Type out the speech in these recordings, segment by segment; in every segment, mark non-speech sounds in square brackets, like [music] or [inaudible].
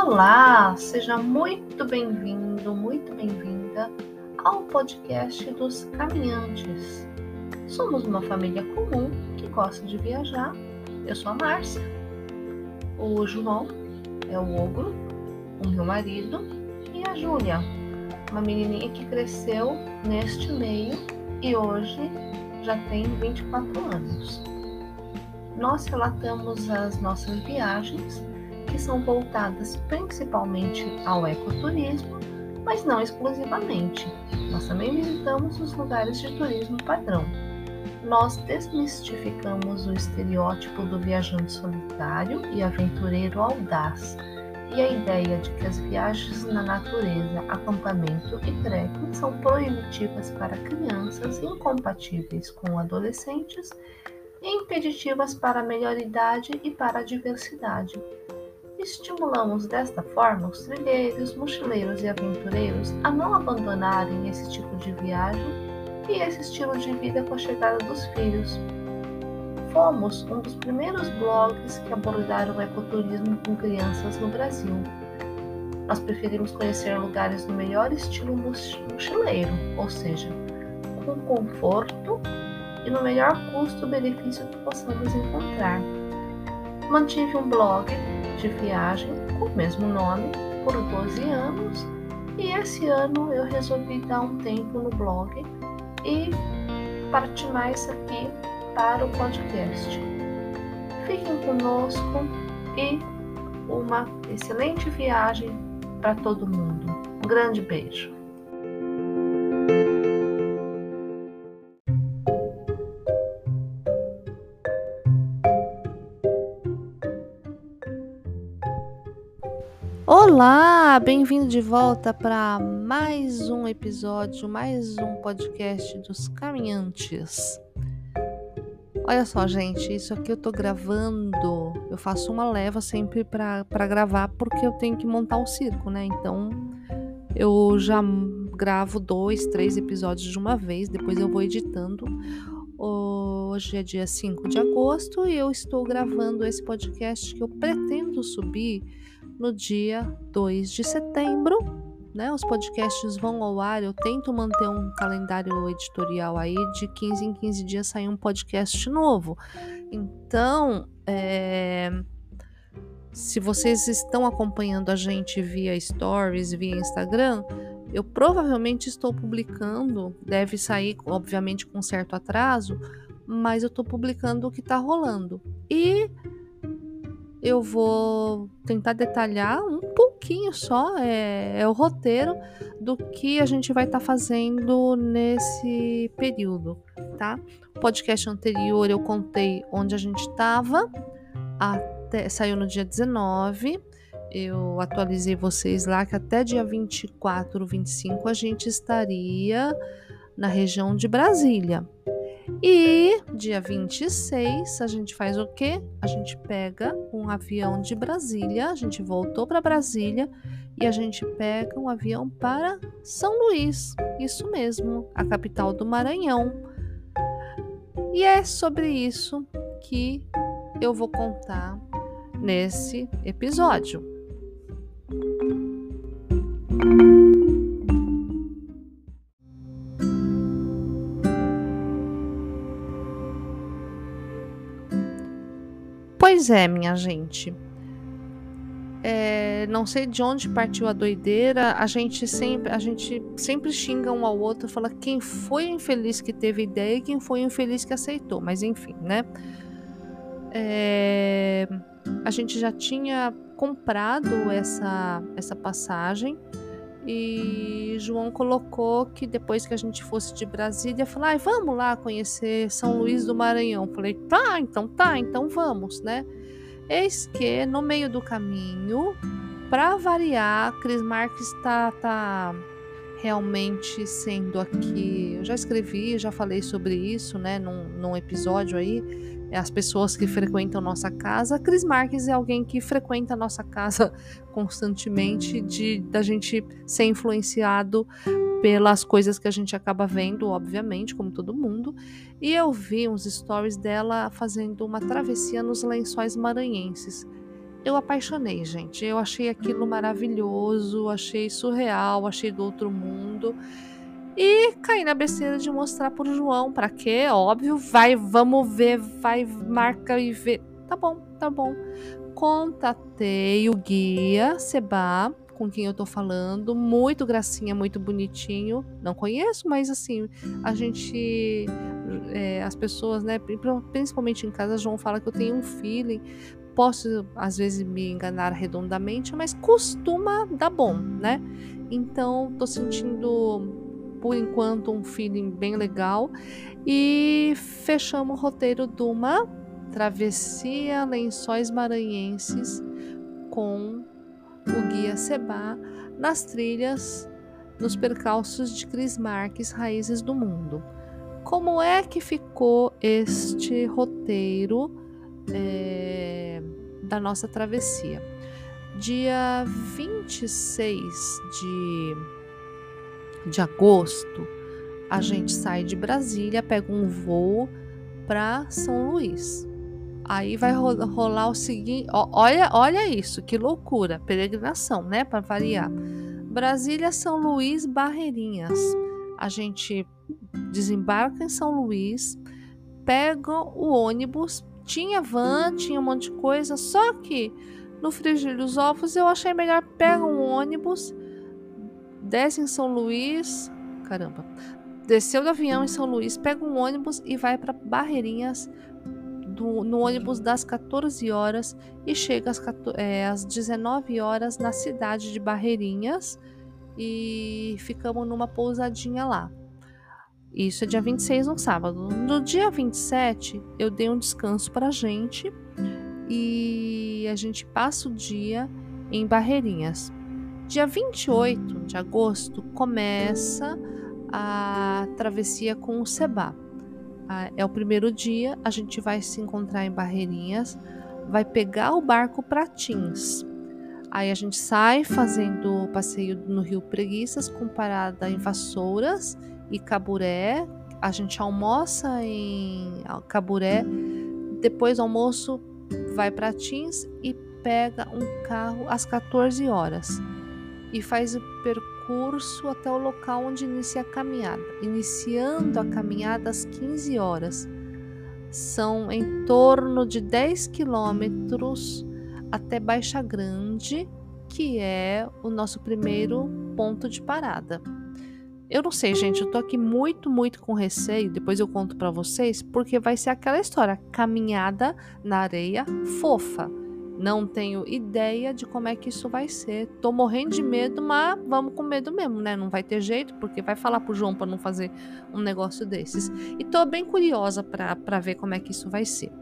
Olá, seja muito bem-vindo, muito bem-vinda ao podcast dos caminhantes. Somos uma família comum que gosta de viajar. Eu sou a Márcia. O João é o ogro, o meu marido, e a Júlia, uma menininha que cresceu neste meio e hoje já tem 24 anos. Nós relatamos as nossas viagens que são voltadas principalmente ao ecoturismo, mas não exclusivamente. Nós também visitamos os lugares de turismo padrão. Nós desmistificamos o estereótipo do viajante solitário e aventureiro audaz e a ideia de que as viagens na natureza, acampamento e trekking são proibitivas para crianças, incompatíveis com adolescentes e impeditivas para a melhor idade e para a diversidade. Estimulamos desta forma os trilheiros, mochileiros e aventureiros a não abandonarem esse tipo de viagem e esse estilo de vida com a chegada dos filhos. Fomos um dos primeiros blogs que abordaram o ecoturismo com crianças no Brasil. Nós preferimos conhecer lugares no melhor estilo mochileiro, ou seja, com conforto e no melhor custo-benefício que possamos encontrar. Mantive um blog de viagem com o mesmo nome por 12 anos e esse ano eu resolvi dar um tempo no blog e partir mais aqui para o podcast. Fiquem conosco e uma excelente viagem para todo mundo. Um grande beijo. Olá, bem-vindo de volta para mais um episódio, mais um podcast dos caminhantes. Olha só, gente, isso aqui eu tô gravando. Eu faço uma leva sempre para gravar porque eu tenho que montar o um circo, né? Então eu já gravo dois, três episódios de uma vez, depois eu vou editando. Hoje é dia 5 de agosto e eu estou gravando esse podcast que eu pretendo subir no dia 2 de setembro. Né? Os podcasts vão ao ar. Eu tento manter um calendário editorial aí de 15 em 15 dias sair um podcast novo. Então, é... se vocês estão acompanhando a gente via Stories, via Instagram, eu provavelmente estou publicando, deve sair, obviamente, com certo atraso, mas eu estou publicando o que está rolando. E eu vou tentar detalhar um pouquinho só, é, é o roteiro do que a gente vai estar tá fazendo nesse período, tá? O podcast anterior eu contei onde a gente estava, saiu no dia 19. Eu atualizei vocês lá que até dia 24, 25 a gente estaria na região de Brasília. E dia 26 a gente faz o quê? A gente pega um avião de Brasília, a gente voltou para Brasília e a gente pega um avião para São Luís. Isso mesmo, a capital do Maranhão. E é sobre isso que eu vou contar nesse episódio. Pois é, minha gente. É, não sei de onde partiu a doideira. A gente sempre, a gente sempre xinga um ao outro, fala quem foi infeliz que teve ideia e quem foi infeliz que aceitou. Mas enfim, né? É, a gente já tinha comprado essa essa passagem e João colocou que depois que a gente fosse de Brasília, falou: ah, vamos lá conhecer São Luís do Maranhão. Falei: tá, então tá, então vamos, né? Eis que no meio do caminho, para variar, Cris Marques está tá realmente sendo aqui. Eu já escrevi, já falei sobre isso, né, num, num episódio aí as pessoas que frequentam nossa casa. A Cris Marques é alguém que frequenta nossa casa [laughs] constantemente, de da gente ser influenciado pelas coisas que a gente acaba vendo, obviamente, como todo mundo. E eu vi uns stories dela fazendo uma travessia nos lençóis maranhenses. eu apaixonei, gente. Eu achei aquilo maravilhoso, achei surreal, achei do outro mundo. E caí na besteira de mostrar pro João, para quê? Óbvio, vai, vamos ver, vai, marca e vê. Tá bom, tá bom. Contatei o guia Seba, com quem eu tô falando, muito gracinha, muito bonitinho. Não conheço, mas assim, a gente é, as pessoas, né, principalmente em casa, João fala que eu tenho um feeling Posso às vezes me enganar redondamente, mas costuma dar bom, né? Então, tô sentindo por enquanto um feeling bem legal e fechamos o roteiro de uma travessia Lençóis Maranhenses com o guia Seba nas trilhas nos percalços de Cris Marques Raízes do Mundo. Como é que ficou este roteiro? É da nossa travessia. Dia 26 de, de agosto, a gente sai de Brasília, pega um voo para São Luís. Aí vai rolar o seguinte, olha, olha isso, que loucura, peregrinação, né, para variar. Brasília, São Luís, Barreirinhas. A gente desembarca em São Luís, pega o ônibus tinha van, tinha um monte de coisa, só que no frigir dos ovos eu achei melhor pegar um ônibus, desce em São Luís, caramba, desceu do avião em São Luís, pega um ônibus e vai para Barreirinhas do, no ônibus das 14 horas e chega às, é, às 19 horas na cidade de Barreirinhas e ficamos numa pousadinha lá. Isso é dia 26 no sábado. No dia 27, eu dei um descanso para a gente e a gente passa o dia em Barreirinhas. Dia 28 de agosto começa a travessia com o Seba. É o primeiro dia, a gente vai se encontrar em Barreirinhas, vai pegar o barco para Tins. Aí a gente sai fazendo o passeio no Rio Preguiças com parada em Vassouras e Caburé. A gente almoça em Caburé, depois almoço vai para Tins e pega um carro às 14 horas e faz o percurso até o local onde inicia a caminhada, iniciando a caminhada às 15 horas. São em torno de 10 quilômetros até Baixa Grande, que é o nosso primeiro ponto de parada. Eu não sei, gente, eu tô aqui muito, muito com receio, depois eu conto para vocês, porque vai ser aquela história, caminhada na areia fofa. Não tenho ideia de como é que isso vai ser. Tô morrendo de medo, mas vamos com medo mesmo, né? Não vai ter jeito, porque vai falar pro João para não fazer um negócio desses. E tô bem curiosa para ver como é que isso vai ser.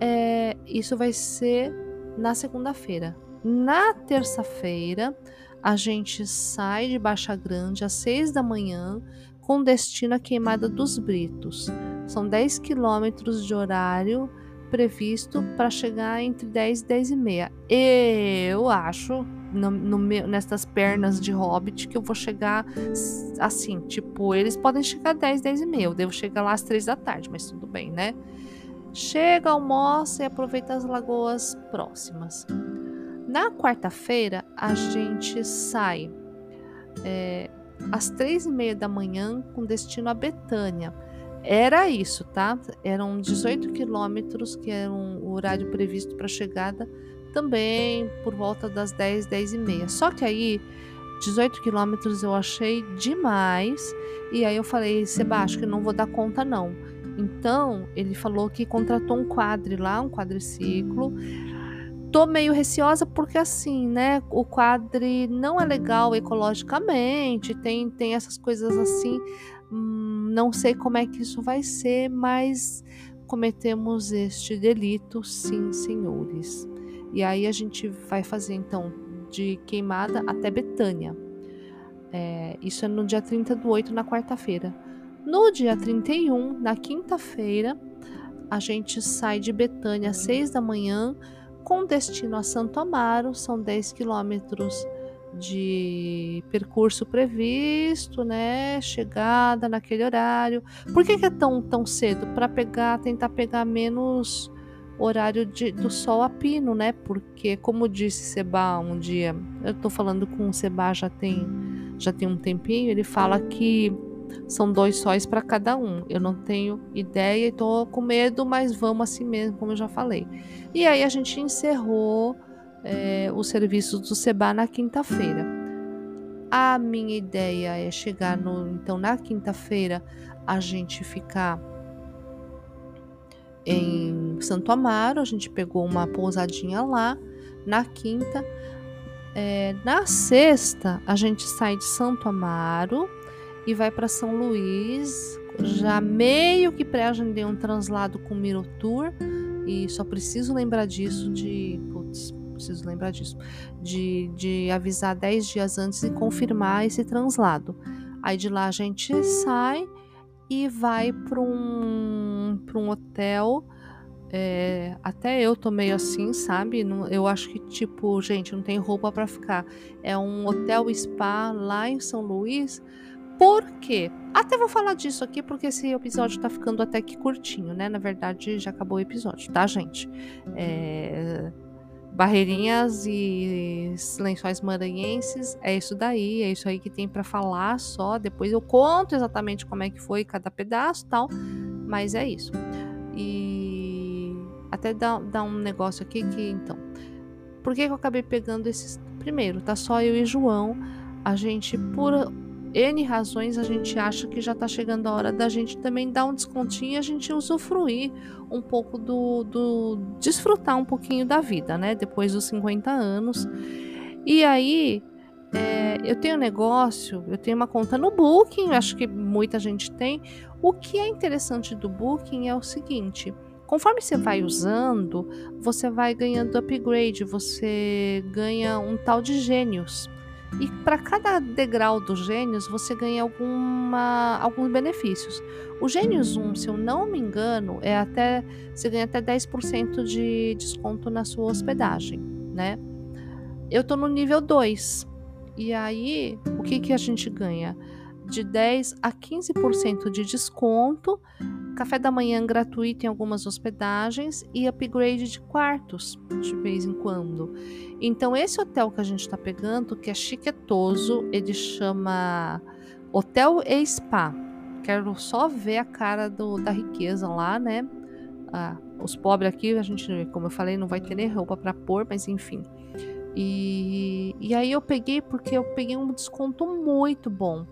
É, isso vai ser na segunda-feira. Na terça-feira, a gente sai de Baixa Grande às 6 da manhã com destino à Queimada dos Britos. São 10 quilômetros de horário previsto para chegar entre 10 e 10 e meia. Eu acho, no, no meu, nessas pernas de hobbit, que eu vou chegar assim, tipo, eles podem chegar 10, 10 e meia. Eu devo chegar lá às 3 da tarde, mas tudo bem, né? Chega, almoça e aproveita as lagoas próximas. Na quarta-feira, a gente sai é, às três e meia da manhã com destino a Betânia. Era isso, tá? Eram 18 quilômetros, que era um, o horário previsto para chegada, também por volta das 10, 10 e meia. Só que aí, 18 quilômetros eu achei demais, e aí eu falei, Sebastião, que não vou dar conta não. Então, ele falou que contratou um quadre lá, um quadriciclo, tô meio receosa porque assim, né, o quadre não é legal ecologicamente, tem tem essas coisas assim, hum, não sei como é que isso vai ser, mas cometemos este delito, sim, senhores. E aí a gente vai fazer então de queimada até Betânia. É, isso é no dia 30 do 8, na quarta-feira. No dia 31, na quinta-feira, a gente sai de Betânia às 6 da manhã com destino a Santo Amaro, são 10 quilômetros de percurso previsto, né? Chegada naquele horário. Por que, que é tão, tão cedo? Para pegar, tentar pegar menos horário de, do sol a pino, né? Porque, como disse Seba um dia, eu tô falando com o Seba já tem, já tem um tempinho, ele fala que são dois sóis para cada um. Eu não tenho ideia e tô com medo, mas vamos assim mesmo, como eu já falei. E aí a gente encerrou é, os serviços do Seba na quinta-feira. A minha ideia é chegar no, então na quinta-feira a gente ficar em Santo Amaro, a gente pegou uma pousadinha lá na quinta. É, na sexta, a gente sai de Santo Amaro e vai para São Luís. Já meio que pré-agendei um translado com Mirotour e só preciso lembrar disso de. Putz, preciso lembrar disso. De, de avisar 10 dias antes e confirmar esse translado. Aí de lá a gente sai e vai para um, um hotel. É, até eu tô meio assim, sabe? eu acho que, tipo, gente, não tem roupa para ficar. É um hotel spa lá em São Luís. Por quê? Até vou falar disso aqui porque esse episódio tá ficando até que curtinho, né? Na verdade, já acabou o episódio, tá, gente? É, barreirinhas e lençóis maranhenses, é isso daí, é isso aí que tem para falar só. Depois eu conto exatamente como é que foi cada pedaço tal, mas é isso. E até dá, dá um negócio aqui que, então, por que, que eu acabei pegando esses? Primeiro, tá só eu e João, a gente, por N razões a gente acha que já está chegando a hora da gente também dar um descontinho e a gente usufruir um pouco do, do desfrutar um pouquinho da vida, né? Depois dos 50 anos. E aí é, eu tenho negócio, eu tenho uma conta no Booking, acho que muita gente tem. O que é interessante do Booking é o seguinte: conforme você vai usando, você vai ganhando upgrade, você ganha um tal de gênios. E para cada degrau dos gênios, você ganha alguma, alguns benefícios. O Gênios 1, se eu não me engano, é até você ganha até 10% de desconto na sua hospedagem, né? Eu tô no nível 2. E aí, o que que a gente ganha? De 10 a 15% de desconto café da manhã gratuito em algumas hospedagens e upgrade de quartos de vez em quando. Então, esse hotel que a gente está pegando, que é chiquetoso, ele chama Hotel e Spa. Quero só ver a cara do, da riqueza lá, né? Ah, os pobres aqui, a gente, como eu falei, não vai ter nem roupa para pôr, mas enfim. E, e aí eu peguei porque eu peguei um desconto muito bom.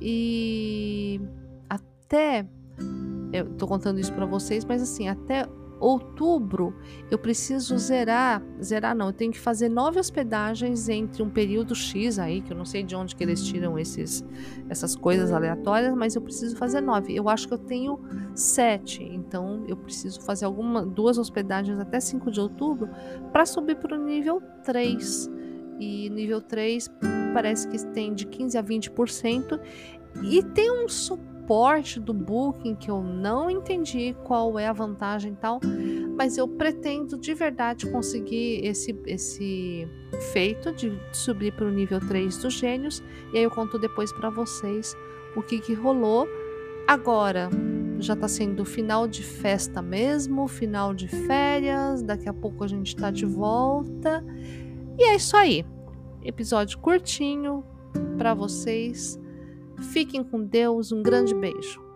E até eu tô contando isso para vocês, mas assim, até outubro eu preciso zerar, zerar não, eu tenho que fazer nove hospedagens entre um período X aí, que eu não sei de onde que eles tiram esses, essas coisas aleatórias, mas eu preciso fazer nove. Eu acho que eu tenho sete, então eu preciso fazer alguma, duas hospedagens até 5 de outubro para subir para o nível 3. E nível 3 parece que tem de 15 a 20% e tem um suporte suporte do Booking que eu não entendi qual é a vantagem e tal, mas eu pretendo de verdade conseguir esse, esse feito de subir para o nível 3 dos gênios e aí eu conto depois para vocês o que, que rolou. Agora já está sendo final de festa mesmo, final de férias, daqui a pouco a gente está de volta. E é isso aí. Episódio curtinho para vocês Fiquem com Deus, um grande beijo.